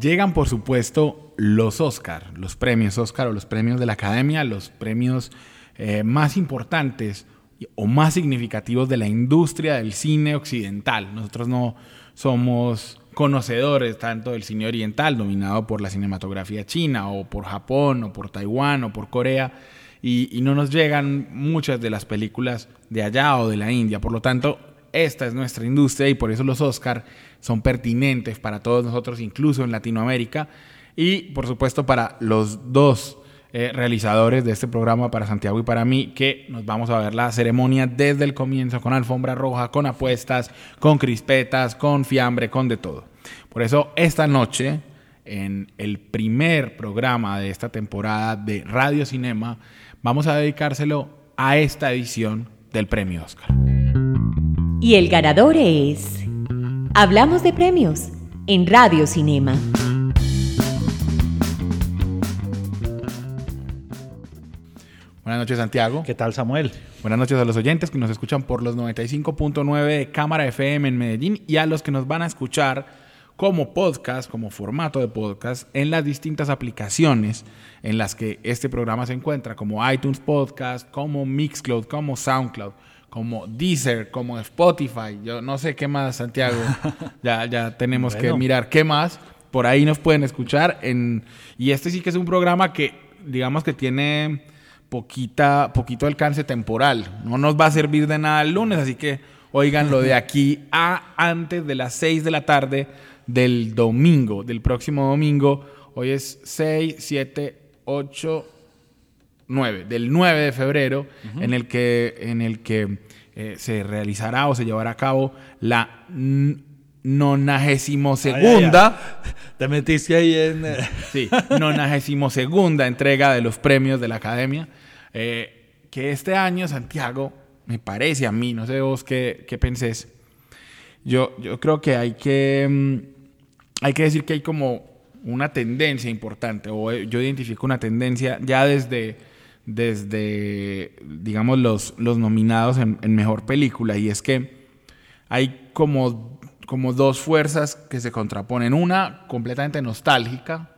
Llegan, por supuesto, los Oscar, los premios Oscar o los premios de la Academia, los premios eh, más importantes o más significativos de la industria del cine occidental. Nosotros no somos conocedores tanto del cine oriental, dominado por la cinematografía china, o por Japón, o por Taiwán, o por Corea, y, y no nos llegan muchas de las películas de allá o de la India. Por lo tanto, esta es nuestra industria y por eso los Oscar son pertinentes para todos nosotros, incluso en Latinoamérica, y por supuesto para los dos eh, realizadores de este programa, para Santiago y para mí, que nos vamos a ver la ceremonia desde el comienzo, con alfombra roja, con apuestas, con crispetas, con fiambre, con de todo. Por eso esta noche, en el primer programa de esta temporada de Radio Cinema, vamos a dedicárselo a esta edición del Premio Oscar. Y el ganador es... Hablamos de premios en Radio Cinema. Buenas noches, Santiago. ¿Qué tal, Samuel? Buenas noches a los oyentes que nos escuchan por los 95.9 de Cámara FM en Medellín y a los que nos van a escuchar como podcast, como formato de podcast, en las distintas aplicaciones en las que este programa se encuentra, como iTunes Podcast, como Mixcloud, como Soundcloud como Deezer, como Spotify, yo no sé qué más, Santiago. ya, ya tenemos que mirar qué más. Por ahí nos pueden escuchar. En, y este sí que es un programa que, digamos que tiene poquita, poquito alcance temporal. No nos va a servir de nada el lunes, así que oigan lo de aquí a antes de las 6 de la tarde del domingo, del próximo domingo. Hoy es 6, 7, 8, 9, del 9 de febrero, en el que, en el que eh, se realizará o se llevará a cabo la nonagésimo segunda. Te metiste ahí en. Eh, sí, nonagésimo segunda entrega de los premios de la academia. Eh, que este año, Santiago, me parece a mí, no sé vos qué, qué pensés. Yo, yo creo que hay que. Mm, hay que decir que hay como una tendencia importante, o yo identifico una tendencia ya desde desde, digamos, los, los nominados en, Mejor Película, y es que hay como, como dos fuerzas que se contraponen. Una completamente nostálgica,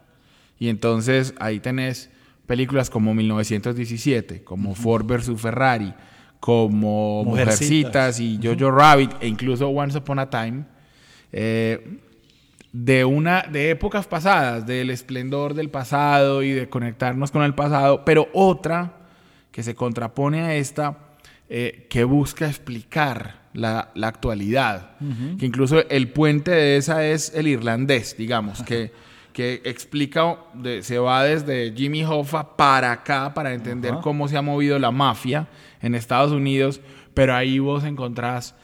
y entonces ahí tenés películas como 1917, como Ford vs. Ferrari, como Mujercitas, y Jojo Rabbit, e incluso Once Upon a Time. Eh, de una de épocas pasadas, del esplendor del pasado y de conectarnos con el pasado, pero otra que se contrapone a esta eh, que busca explicar la, actualidad, que incluso el puente de esa es el irlandés, digamos, que, que explica, se va desde Jimmy Hoffa para acá para entender cómo se ha movido la mafia en Estados Unidos, pero ahí vos encontrás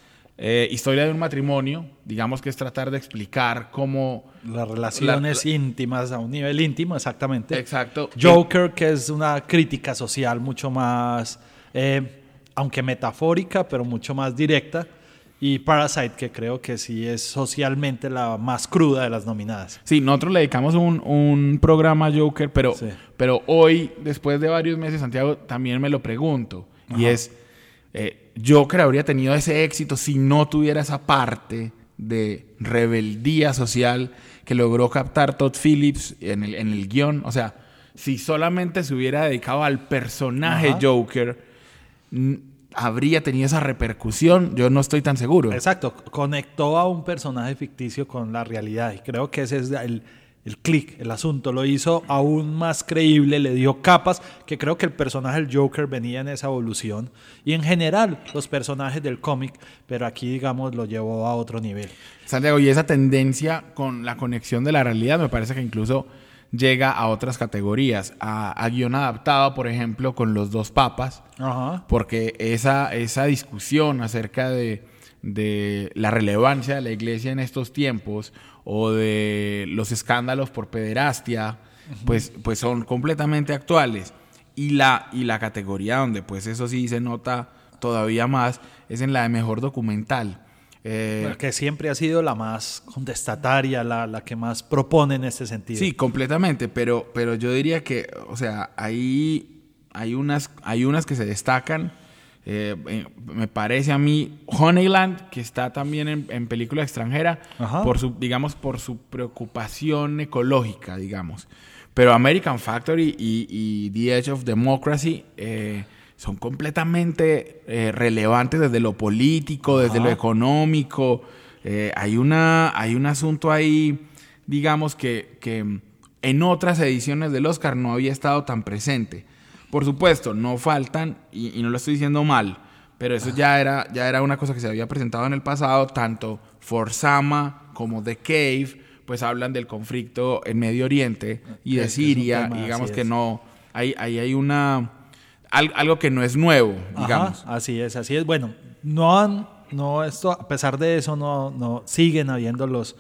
eh, historia de un matrimonio, digamos que es tratar de explicar cómo... Las relaciones íntimas a un nivel íntimo, exactamente. Exacto. Joker, que es una crítica social mucho más, eh, aunque metafórica, pero mucho más directa. Y Parasite, que creo que sí es socialmente la más cruda de las nominadas. Sí, nosotros le dedicamos un, un programa a Joker, pero, pero hoy, después de varios meses, Santiago, también me lo pregunto. Y es... Eh, Joker habría tenido ese éxito si no tuviera esa parte de rebeldía social que logró captar Todd Phillips en el, en el guion. O sea, si solamente se hubiera dedicado al personaje Joker, habría tenido esa repercusión. Yo no estoy tan seguro. Exacto, conectó a un personaje ficticio con la realidad y creo que ese es el, el click, el asunto, lo hizo aún más creíble, le dio capas, que creo que el personaje del Joker venía en esa evolución, y en general los personajes del cómic, pero aquí digamos lo llevó a otro nivel. Santiago, y esa tendencia con la conexión de la realidad me parece que incluso llega a otras categorías, a, guion adaptado, por ejemplo, con los dos papas, porque esa, esa discusión acerca de de la relevancia de la iglesia en estos tiempos o de los escándalos por pederastia, pues, pues son completamente actuales. Y la, y la categoría donde pues eso sí se nota todavía más es en la de mejor documental. Eh, que siempre ha sido la más contestataria, la, la, que más propone en este sentido. Sí, completamente, pero, pero yo diría que, o sea, ahí hay unas, hay unas que se destacan. Eh, eh, me parece a mí Honeyland, que está también en, película extranjera, por su, digamos, por su preocupación ecológica, digamos. Pero American Factory y, The Edge of Democracy son completamente eh, relevantes desde lo político, desde lo económico. Eh, hay, una, hay un asunto ahí, digamos, que, que en otras ediciones del Oscar no había estado tan presente. Por supuesto, no faltan, y, no lo estoy diciendo mal, pero eso ya era, ya era una cosa que se había presentado en el pasado, tanto Sama como The Cave, pues hablan del conflicto en Medio Oriente y de Siria, digamos que no, ahí hay una algo que no es nuevo, digamos. así es, así es. Bueno, no han, no, esto, a pesar de eso, no, no siguen habiendo los,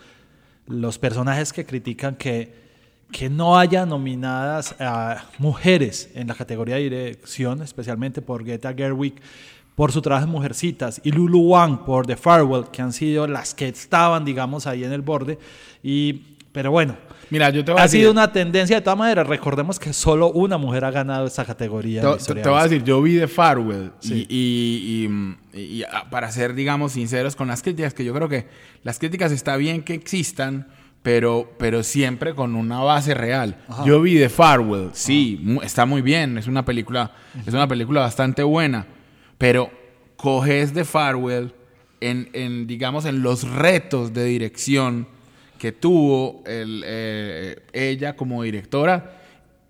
los personajes que critican que, que no haya nominadas a mujeres en la categoría de dirección, especialmente por Greta Gerwig por su trabajo en Mujercitas y Lulu Wang por The Farewell, que han sido las que estaban, digamos, ahí en el borde. Y, pero bueno, Mira, yo te ha sido una tendencia de todas maneras. Recordemos que solo una mujer ha ganado esta categoría. Te, te, voy a decir, yo vi The Farwell y, ah, para ser, digamos, sinceros con las críticas, que yo creo que las críticas está bien que existan, pero, pero siempre con una base real. Yo vi The Farwell, sí, está muy bien, es una película, es una película bastante buena, pero coges The Farwell en, en, digamos, en los retos de dirección que tuvo eh, ella como directora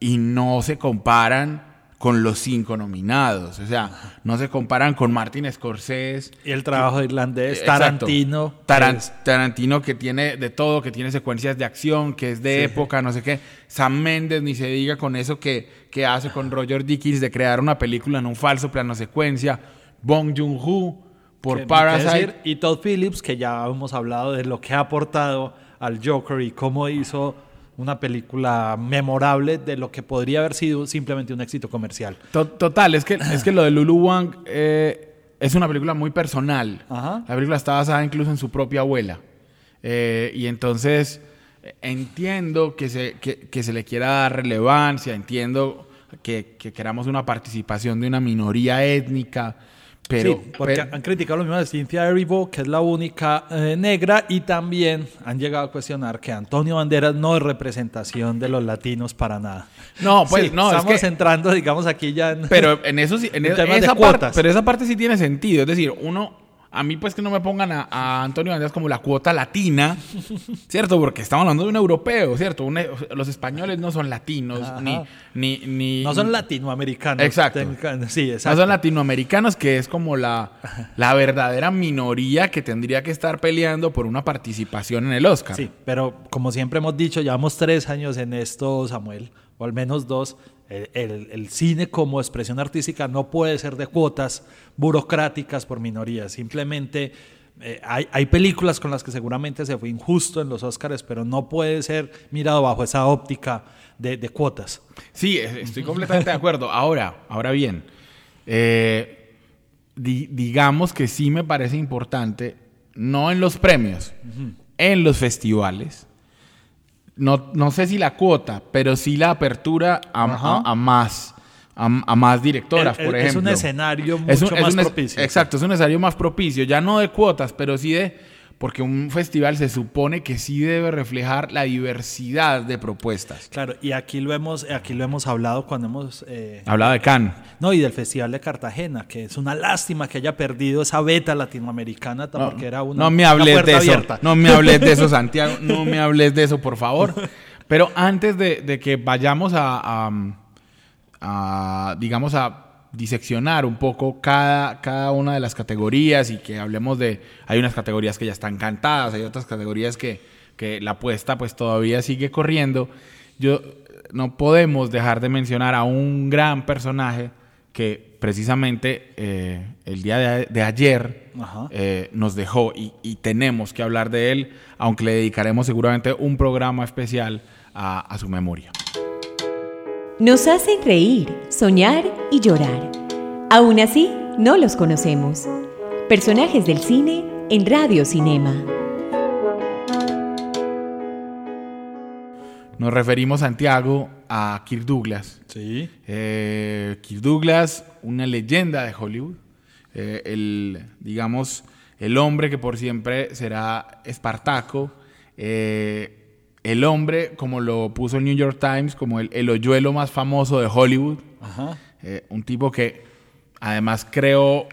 y no se comparan con los cinco nominados. O sea, no se comparan con Martin Scorsese. Y el trabajo irlandés, Tarantino. Tarantino que tiene de todo, que tiene secuencias de acción, que es de época, no sé qué. Sam Mendes, ni se diga con eso que, que hace con Roger Dickens de crear una película en un falso plano secuencia. Bong Joon-ho por Parasite. y Todd Phillips, que ya hemos hablado de lo que ha aportado al Joker y cómo hizo una película memorable de lo que podría haber sido simplemente un éxito comercial. Total, es que, es que lo de Lulu Wang eh, es una película muy personal. La película está basada incluso en su propia abuela. Eh, y entonces entiendo que se, que, se le quiera dar relevancia, entiendo que, que queramos una participación de una minoría étnica pero, sí, porque han criticado lo mismo de Cynthia Erivo, que es la única eh, negra, y también han llegado a cuestionar que Antonio Banderas no es representación de los latinos para nada. No, pues no. Estamos entrando, digamos, aquí ya en. Pero en eso sí, en, en e-, esa parte, pero esa parte sí tiene sentido. Es decir, uno a mí pues que no me pongan a, Antonio Banderas como la cuota latina, ¿cierto? Porque estamos hablando de un europeo, ¿cierto? los españoles no son latinos, ni, ni, ni, No son latinoamericanos. Exacto. Sí, exacto. No son latinoamericanos, que es como la, la verdadera minoría que tendría que estar peleando por una participación en el Oscar. Sí, pero como siempre hemos dicho, llevamos tres años en esto, Samuel, o al menos dos, el, cine como expresión artística no puede ser de cuotas burocráticas por minorías. Simplemente eh, hay, películas con las que seguramente se fue injusto en los Oscars, pero no puede ser mirado bajo esa óptica de, cuotas. Sí, estoy completamente de acuerdo. Ahora, ahora bien, eh, digamos que sí me parece importante, no en los premios, en los festivales, no, no sé si la cuota, pero sí la apertura a, más. A, más directoras, por ejemplo. Es un escenario mucho más propicio. Exacto, es un escenario más propicio, ya no de cuotas, pero sí de porque un festival se supone que sí debe reflejar la diversidad de propuestas. Claro, y aquí lo hemos, aquí lo hemos hablado cuando hemos... Eh, hablado de Cannes. No, y del Festival de Cartagena, que es una lástima que haya perdido esa beta latinoamericana, porque era una, no me hables de eso, No me hables de eso, Santiago, no me hables de eso, por favor. Pero antes de, que vayamos a, a digamos, a diseccionar un poco cada, cada una de las categorías y que hablemos de, hay unas categorías que ya están cantadas, hay otras categorías que, que la apuesta pues todavía sigue corriendo. Yo no podemos dejar de mencionar a un gran personaje que precisamente eh, el día de, de ayer eh, nos dejó y, y tenemos que hablar de él, aunque le dedicaremos seguramente un programa especial a, a su memoria. Nos hacen reír, soñar y llorar. Aún así, no los conocemos. Personajes del cine en Radio Cinema. Nos referimos, Santiago, a Kirk Douglas. Sí. Eh, Kirk Douglas, una leyenda de Hollywood. Eh, el, digamos, el hombre que por siempre será Espartaco. Eh, el hombre, como lo puso el New York Times, como el, el hoyuelo más famoso de Hollywood. Ajá. Eh, un tipo que además creó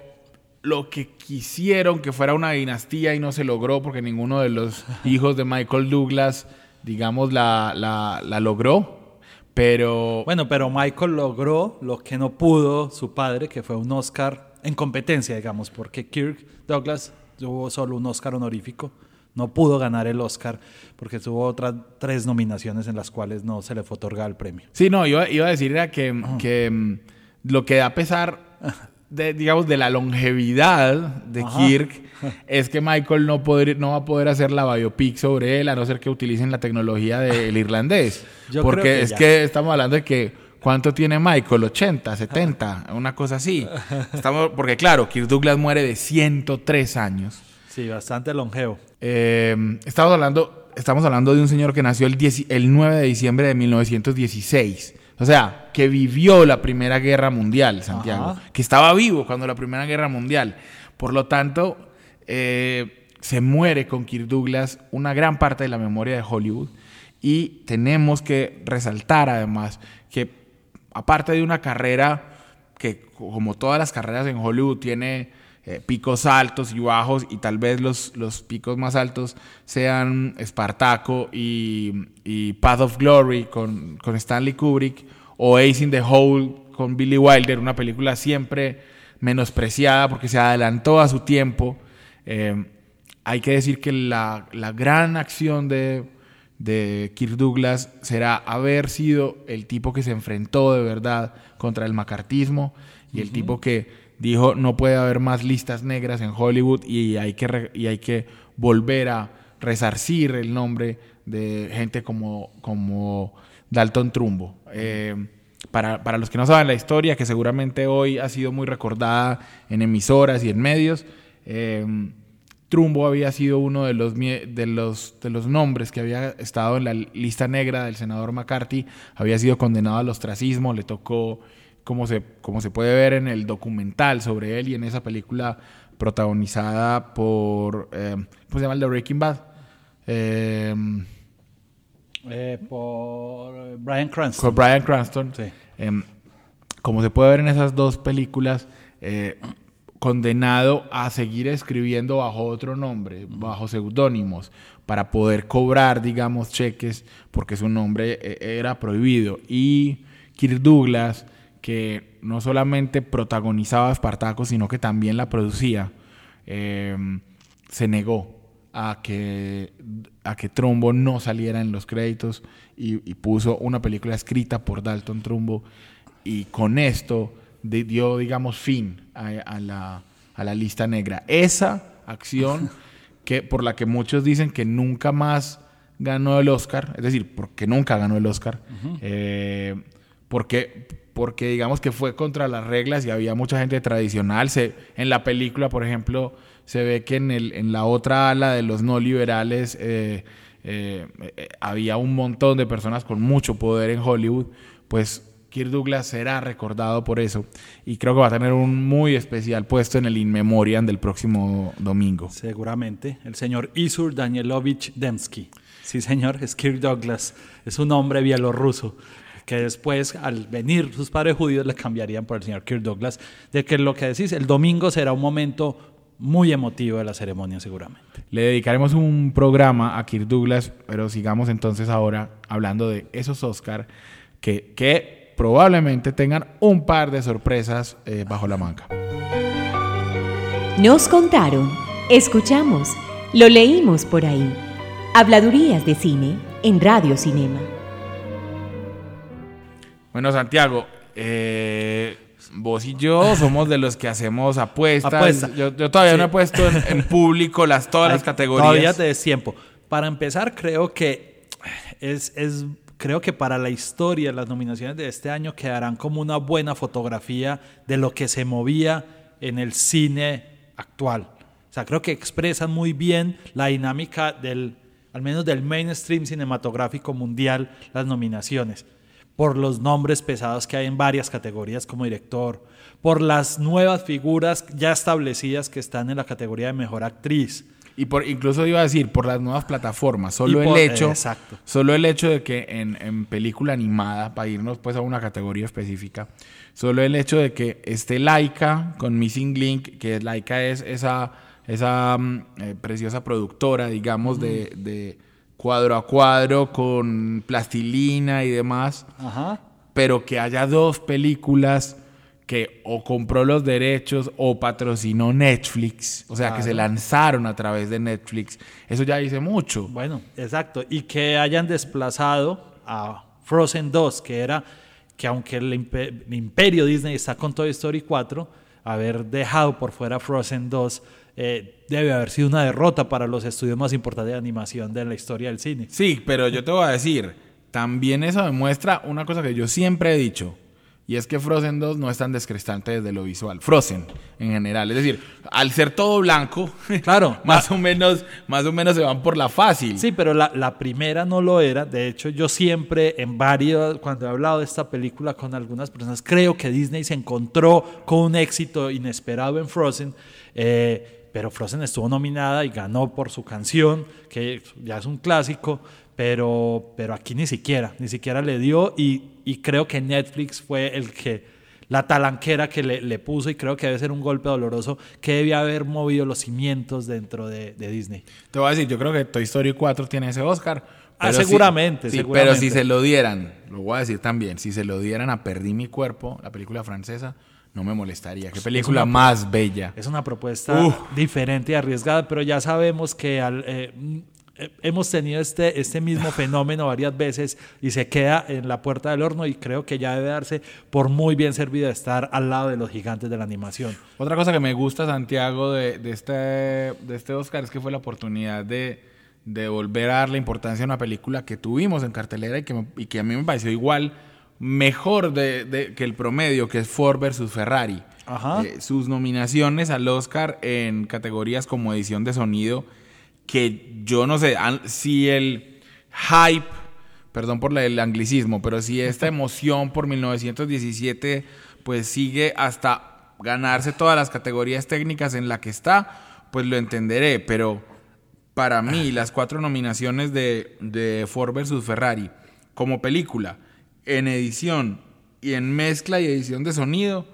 lo que quisieron que fuera una dinastía y no se logró porque ninguno de los hijos de Michael Douglas, digamos, la, la, la logró. Pero Bueno, pero Michael logró lo que no pudo su padre, que fue un Oscar en competencia, digamos, porque Kirk Douglas tuvo solo un Oscar honorífico. No pudo ganar el Oscar porque tuvo otras tres nominaciones en las cuales no se le fue otorgado el premio. Sí, no, iba, iba a decir era que, que, mm, lo que da pesar, de, digamos, de la longevidad de Ajá. Kirk es que Michael no, poder, no va a poder hacer la biopic sobre él a no ser que utilicen la tecnología del irlandés. Yo Porque creo que es ya. que estamos hablando de que ¿cuánto tiene Michael? ¿80, 70? Una cosa así. Estamos, porque claro, Kirk Douglas muere de 103 años. Sí, bastante longevo. Eh, estamos, hablando, estamos hablando de un señor que nació el, 10 el 9 de diciembre de 1916. O sea, que vivió la Primera Guerra Mundial, Santiago. Ajá. Que estaba vivo cuando la Primera Guerra Mundial. Por lo tanto, eh, se muere con Kirk Douglas una gran parte de la memoria de Hollywood. Y tenemos que resaltar además que aparte de una carrera que como todas las carreras en Hollywood tiene eh, picos altos y bajos y tal vez los, los picos más altos sean Spartaco y, y Path of Glory con, con Stanley Kubrick o Ace in the Hole con Billy Wilder, una película siempre menospreciada porque se adelantó a su tiempo. Eh, hay que decir que la, la gran acción de, de Kirk Douglas será haber sido el tipo que se enfrentó de verdad contra el macartismo y el tipo que dijo no puede haber más listas negras en Hollywood y hay que, re- y hay que volver a resarcir el nombre de gente como, como Dalton Trumbo. Eh, para, para los que no saben la historia, que seguramente hoy ha sido muy recordada en emisoras y en medios, eh, Trumbo había sido uno de los, de, los, de los nombres que había estado en la lista negra del senador McCarthy, había sido condenado al ostracismo, le tocó, como se, como se puede ver en el documental sobre él y en esa película protagonizada por, eh, ¿cómo se llama el de Breaking Bad? Eh, Eh, por Brian Cranston. con Brian Cranston. Sí. Em, como se puede ver en esas dos películas, eh, condenado a seguir escribiendo bajo otro nombre, bajo seudónimos, para poder cobrar, digamos, cheques, porque su nombre eh, era prohibido. Y Kirk Douglas, que no solamente protagonizaba Espartaco, sino que también la producía, em, se negó a que, a que Trumbo no saliera en los créditos y, y puso una película escrita por Dalton Trumbo y con esto di- dio, digamos, fin a, a la, a la lista negra. Esa acción que, por la que muchos dicen que nunca más ganó el Oscar, es decir, porque nunca ganó el Oscar, eh, porque, porque digamos que fue contra las reglas y había mucha gente tradicional. Se, en la película, por ejemplo, se ve que en, el, en la otra ala de los no liberales eh, eh, eh, había un montón de personas con mucho poder en Hollywood, pues Kirk Douglas será recordado por eso y creo que va a tener un muy especial puesto en el In Memoriam del próximo domingo. Seguramente. El señor Isur Danielovich Demsky. Sí, señor, es Kirk Douglas. Es un hombre bielorruso que después, al venir sus padres judíos, le cambiarían por el señor Kirk Douglas. De que lo que decís, el domingo será un momento muy emotivo de la ceremonia, seguramente. Le dedicaremos un programa a Kirk Douglas, pero sigamos entonces ahora hablando de esos Oscar que, que probablemente tengan un par de sorpresas eh, bajo la manga. Nos contaron, escuchamos, lo leímos por ahí. Habladurías de cine en Radio Cinema. Bueno, Santiago, eh, Vos y yo somos de los que hacemos apuestas. Apuesta. Yo, yo todavía Sí. no he puesto en, en público las, todas las categorías. Todavía te des tiempo. Para empezar, creo que es, es- creo que para la historia las nominaciones de este año quedarán como una buena fotografía de lo que se movía en el cine actual. O sea, creo que expresan muy bien la dinámica del, al menos del mainstream cinematográfico mundial, las nominaciones por los nombres pesados que hay en varias categorías como director, por las nuevas figuras ya establecidas que están en la categoría de mejor actriz. Y por, incluso iba a decir, por las nuevas plataformas. Solo por- el hecho. exacto. Solo el hecho de que en, en película animada, para irnos pues a una categoría específica, solo el hecho de que esté Laika con Missing Link, que Laika es esa, esa mm, eh, preciosa productora, digamos, de, de cuadro a cuadro, con plastilina y demás Ajá. pero que haya dos películas que o compró los derechos o patrocinó Netflix, o sea, que se lanzaron a través de Netflix, eso ya dice mucho. Bueno, exacto. Y que hayan desplazado a Frozen 2, que era que aunque el imperio Disney está con Toy Story 4, haber dejado por fuera Frozen 2 eh, debe haber sido una derrota para los estudios más importantes de animación de la historia del cine. Sí, pero yo te voy a decir, también eso demuestra una cosa que yo siempre he dicho, y es que Frozen 2 no es tan descrestante desde lo visual. Frozen, en general. Es decir, al ser todo blanco, Claro, más, o menos, más o menos se van por la fácil. Sí, pero la, la primera no lo era. De hecho, yo siempre en varios, cuando he hablado de esta película con algunas personas, creo que Disney se encontró con un éxito inesperado en Frozen. eh, pero Frozen estuvo nominada y ganó por su canción, que ya es un clásico, pero, pero aquí ni siquiera, ni siquiera le dio y, y creo que Netflix fue el que, la talanquera que le, le puso y creo que debe ser un golpe doloroso que debe haber movido los cimientos dentro de, de Disney. Te voy a decir, yo creo que Toy Story 4 tiene ese Oscar. Ah, si- seguramente, sí, seguramente. Pero si se lo dieran, lo voy a decir también, si se lo dieran a Perdí mi cuerpo, la película francesa, no me molestaría. Qué película una- más bella. Es una propuesta Uf. diferente y arriesgada, pero ya sabemos que al, eh, mm, hemos tenido este, este mismo fenómeno varias veces y se queda en la puerta del horno y creo que ya debe darse por muy bien servido estar al lado de los gigantes de la animación. Otra cosa que me gusta, Santiago, de, de este, de este Oscar es que fue la oportunidad de, de volver a darle importancia a una película que tuvimos en cartelera y que, me- y que a mí me pareció igual mejor de, de- que el promedio, que es Ford versus Ferrari. Ajá. Eh, sus nominaciones al Oscar en categorías como edición de sonido, que yo no sé si el hype, perdón por el anglicismo, pero si esta emoción por 1917 pues sigue hasta ganarse todas las categorías técnicas en la que está, pues lo entenderé, pero para mí las cuatro nominaciones de, de Ford versus Ferrari como película, en edición y en mezcla y edición de sonido,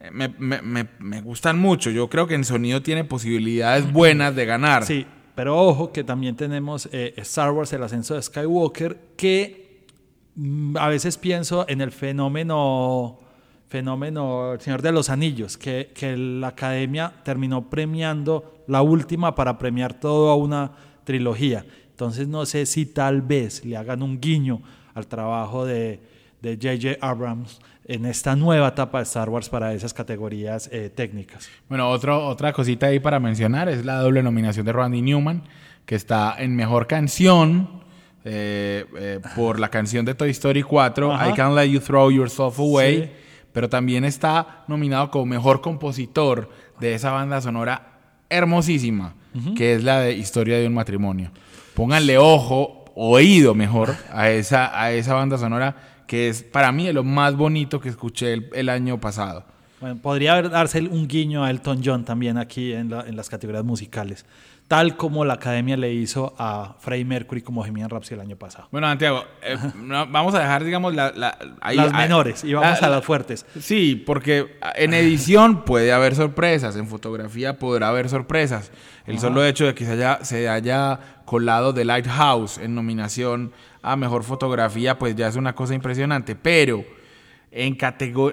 eh, me, me- me- me gustan mucho. Yo creo que en sonido tiene posibilidades buenas de ganar. Sí, pero ojo que también tenemos eh, Star Wars, el ascenso de Skywalker, que mm, a veces pienso en el fenómeno, fenómeno El Señor de los Anillos, que, que la academia terminó premiando la última para premiar toda una trilogía. Entonces no sé si tal vez le hagan un guiño al trabajo de de J.J. Abrams en esta nueva etapa de Star Wars para esas categorías eh, técnicas. Bueno, otro, otra cosita ahí para mencionar es la doble nominación de Randy Newman, que está en mejor canción eh, eh, por la canción de Toy Story 4, Ajá. I Can't Let You Throw Yourself Away, Sí. pero también está nominado como mejor compositor de esa banda sonora hermosísima, que es la de Historia de un matrimonio. Pónganle ojo, oído mejor, a esa, a esa banda sonora que es para mí lo más bonito que escuché el- año pasado. Bueno, podría darse un guiño a Elton John también aquí en las categorías musicales, tal como la academia le hizo a Freddie Mercury como Bohemian Rhapsody el año pasado. Bueno, Santiago, eh, no, vamos a dejar, digamos, la, la- ahí- las ahí- menores y vamos la- a las fuertes. Sí, porque en edición puede haber sorpresas, en fotografía podrá haber sorpresas. El solo hecho de que se haya, se haya colado The Lighthouse en nominación a mejor fotografía, pues ya es una cosa impresionante. Pero en,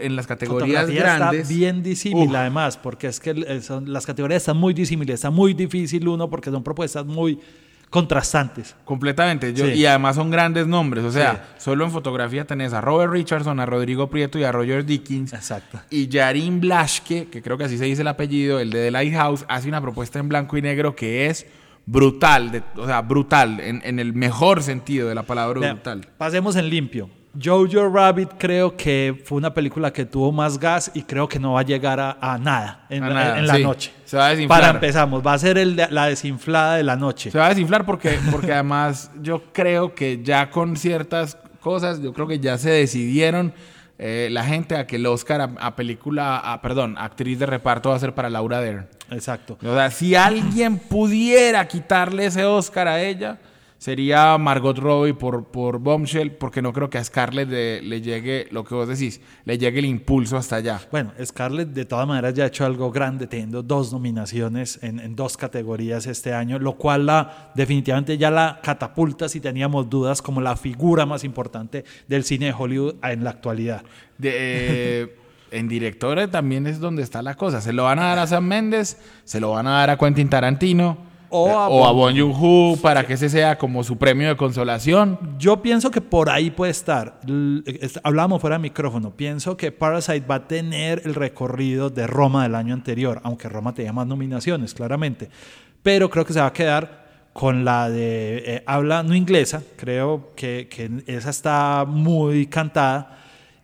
en las categorías Fotografía grandes. está bien disímil Uf. además, porque es que son- las categorías están muy disímiles, está muy difícil uno porque son propuestas muy contrastantes. Completamente. Yo, Sí. Y además son grandes nombres. O sea, Sí. solo en fotografía tenés a Robert Richardson, a Rodrigo Prieto y a Roger Dickens. Exacto. Y Yarin Blaschke, que creo que así se dice el apellido, el de The Lighthouse, hace una propuesta en blanco y negro que es brutal. de- o sea, brutal. En, en el mejor sentido de la palabra brutal. Pasemos en limpio. Jojo Rabbit creo que fue una película que tuvo más gas y creo que no va a llegar a, a nada en, A la- nada, en la sí. noche. Se va a desinflar. Para empezamos, va a ser el de- la desinflada de la noche. Se va a desinflar porque, porque además yo creo que ya con ciertas cosas, yo creo que ya se decidieron eh, la gente a que el Oscar a, a película, a, perdón, actriz de reparto va a ser para Laura Dern. Exacto. O sea, si alguien pudiera quitarle ese Oscar a ella, sería Margot Robbie por, por Bombshell, porque no creo que a Scarlett le, le llegue, lo que vos decís, le llegue el impulso hasta allá. Bueno, Scarlett de todas maneras ya ha hecho algo grande, teniendo dos nominaciones en, en dos categorías este año, lo cual la, definitivamente ya la catapulta si teníamos dudas como la figura más importante del cine de Hollywood en la actualidad. De, eh, en directores también es donde está la cosa. Se lo van a dar a Sam Méndez, se lo van a dar a Quentin Tarantino O a o a Bon Joon-ho para que ese sea como su premio de consolación. Yo pienso que por ahí puede estar. Hablábamos fuera de micrófono. Pienso que Parasite va a tener el recorrido de Roma del año anterior, aunque Roma tenía más nominaciones, claramente. Pero creo que se va a quedar con la de eh, habla no inglesa. Creo que, que esa está muy cantada.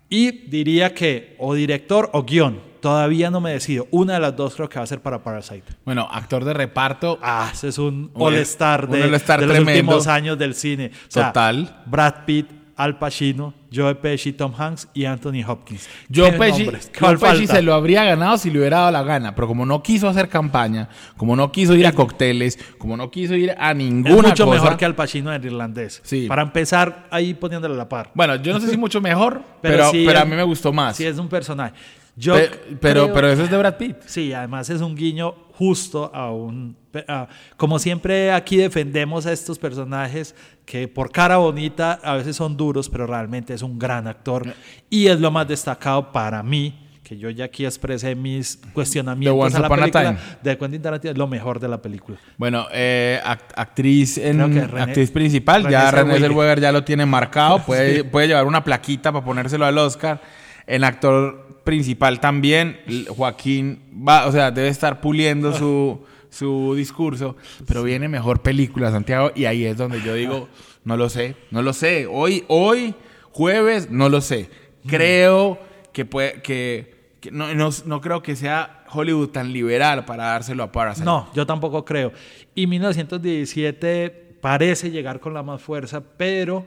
Y diría que o director o guion. Todavía no me decido. Una de las dos creo que va a ser para Parasite. Bueno, actor de reparto. Ah, ese es un all-star de, all-star de los tremendo. últimos años del cine. O sea, Total. Brad Pitt, Al Pacino, Joe Pesci, Tom Hanks y Anthony Hopkins. Joe ¿Qué Pesci? Joe ¿Cuál Pesci se lo habría ganado si le hubiera dado la gana, pero como no quiso hacer campaña, como no quiso ir a cócteles, como no quiso ir a Es ninguna mucho cosa. mejor que Al Pacino en irlandés. Sí. Para empezar, ahí poniéndole a la par. Bueno, yo no sé si mucho mejor, pero, pero, sí a es- mí me gustó más. Sí, es un personaje. Yo Pe- pero, creo- pero eso es de Brad Pitt. Sí, además es un guiño justo a un... a- como siempre aquí defendemos a estos personajes que por cara bonita a veces son duros, pero realmente es un gran actor y es lo más destacado para mí, que yo ya aquí expresé mis cuestionamientos a la a película Time. de Quentin Tarantino, es lo mejor de la película. Bueno, eh, act- actriz, en, René- actriz principal, René ya René Zellweger. Ya lo tiene marcado, puede, puede llevar una plaquita para ponérselo al Oscar. En actor principal también, Joaquín va, o sea, debe estar puliendo su, su discurso, pero viene mejor película, Santiago, y ahí es donde yo digo, no lo sé, no lo sé. Hoy, hoy, jueves, no lo sé. Creo que puede, que, que no, no, no creo que sea Hollywood tan liberal para dárselo a Parasite. No, yo tampoco creo. Y 1917 parece llegar con la más fuerza, pero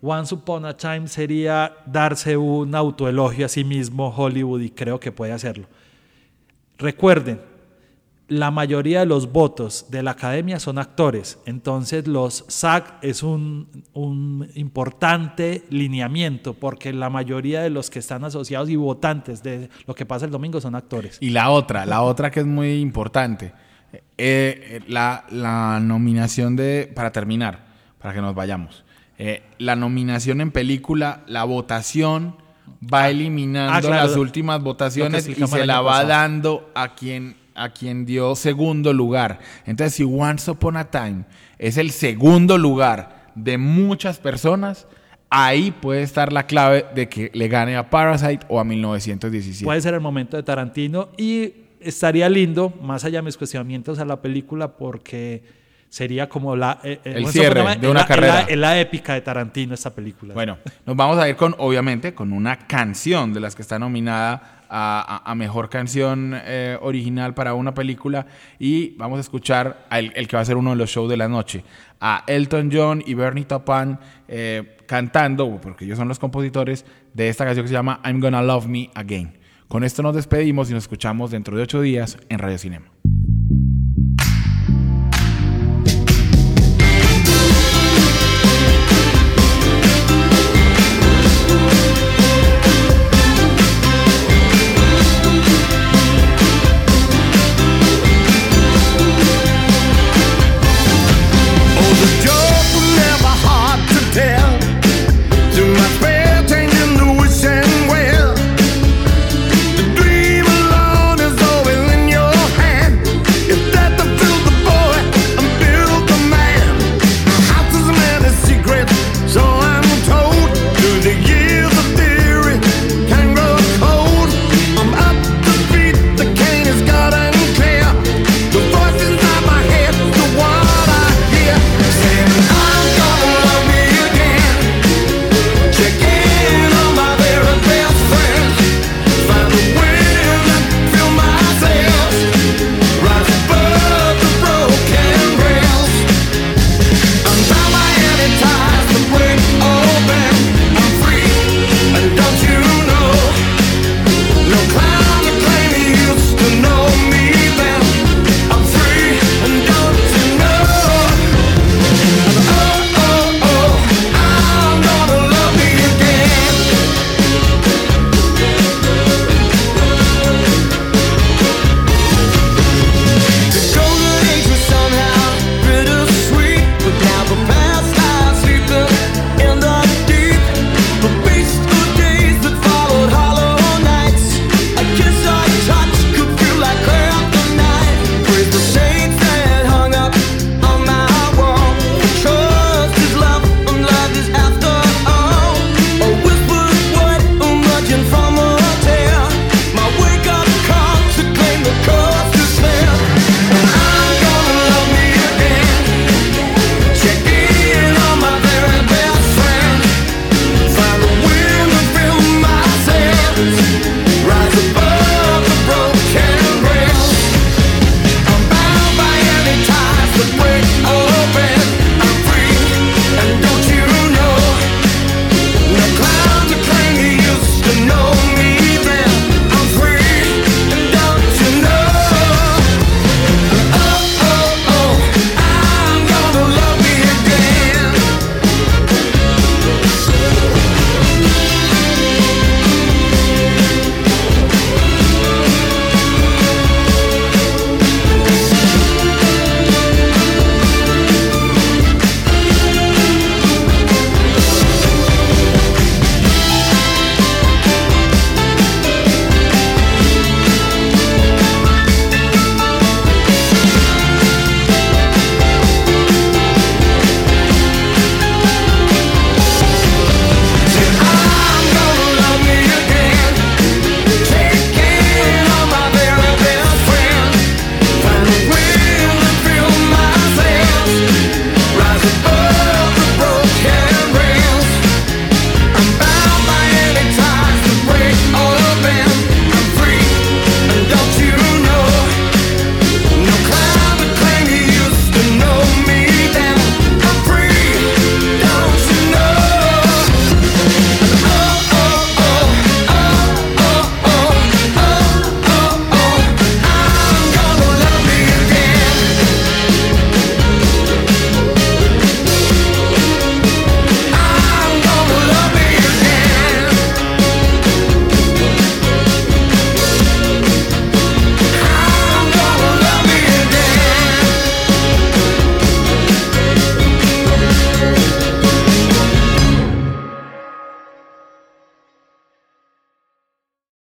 Once Upon a Time sería darse un autoelogio a sí mismo Hollywood y creo que puede hacerlo. Recuerden, la mayoría de los votos de la academia son actores, entonces los SAG es un, un importante lineamiento porque la mayoría de los que están asociados y votantes de lo que pasa el domingo son actores. Y la otra, la otra que es muy importante, eh, eh, la, la nominación de, para terminar, para que nos vayamos, eh, la nominación en película, la votación va eliminando ah, claro, las últimas votaciones y se la va pasado. dando a quien, a quien dio segundo lugar. Entonces, si Once Upon a Time es el segundo lugar de muchas personas, ahí puede estar la clave de que le gane a Parasite o a 1917. Puede ser el momento de Tarantino y estaría lindo, más allá de mis cuestionamientos a la película, porque sería como la, eh, eh, El cierre de una la- es carrera. la- Es la, épica de Tarantino esta película. Bueno, nos vamos a ir con, obviamente, con una canción de las que está nominada a, a- a mejor canción eh, original para una película y vamos a escuchar al- el, que va a ser uno de los shows de la noche, a Elton John y Bernie Taupin eh, cantando, porque ellos son los compositores de esta canción que se llama I'm Gonna Love Me Again. Con esto nos despedimos y nos escuchamos dentro de ocho días en Radio Cinema.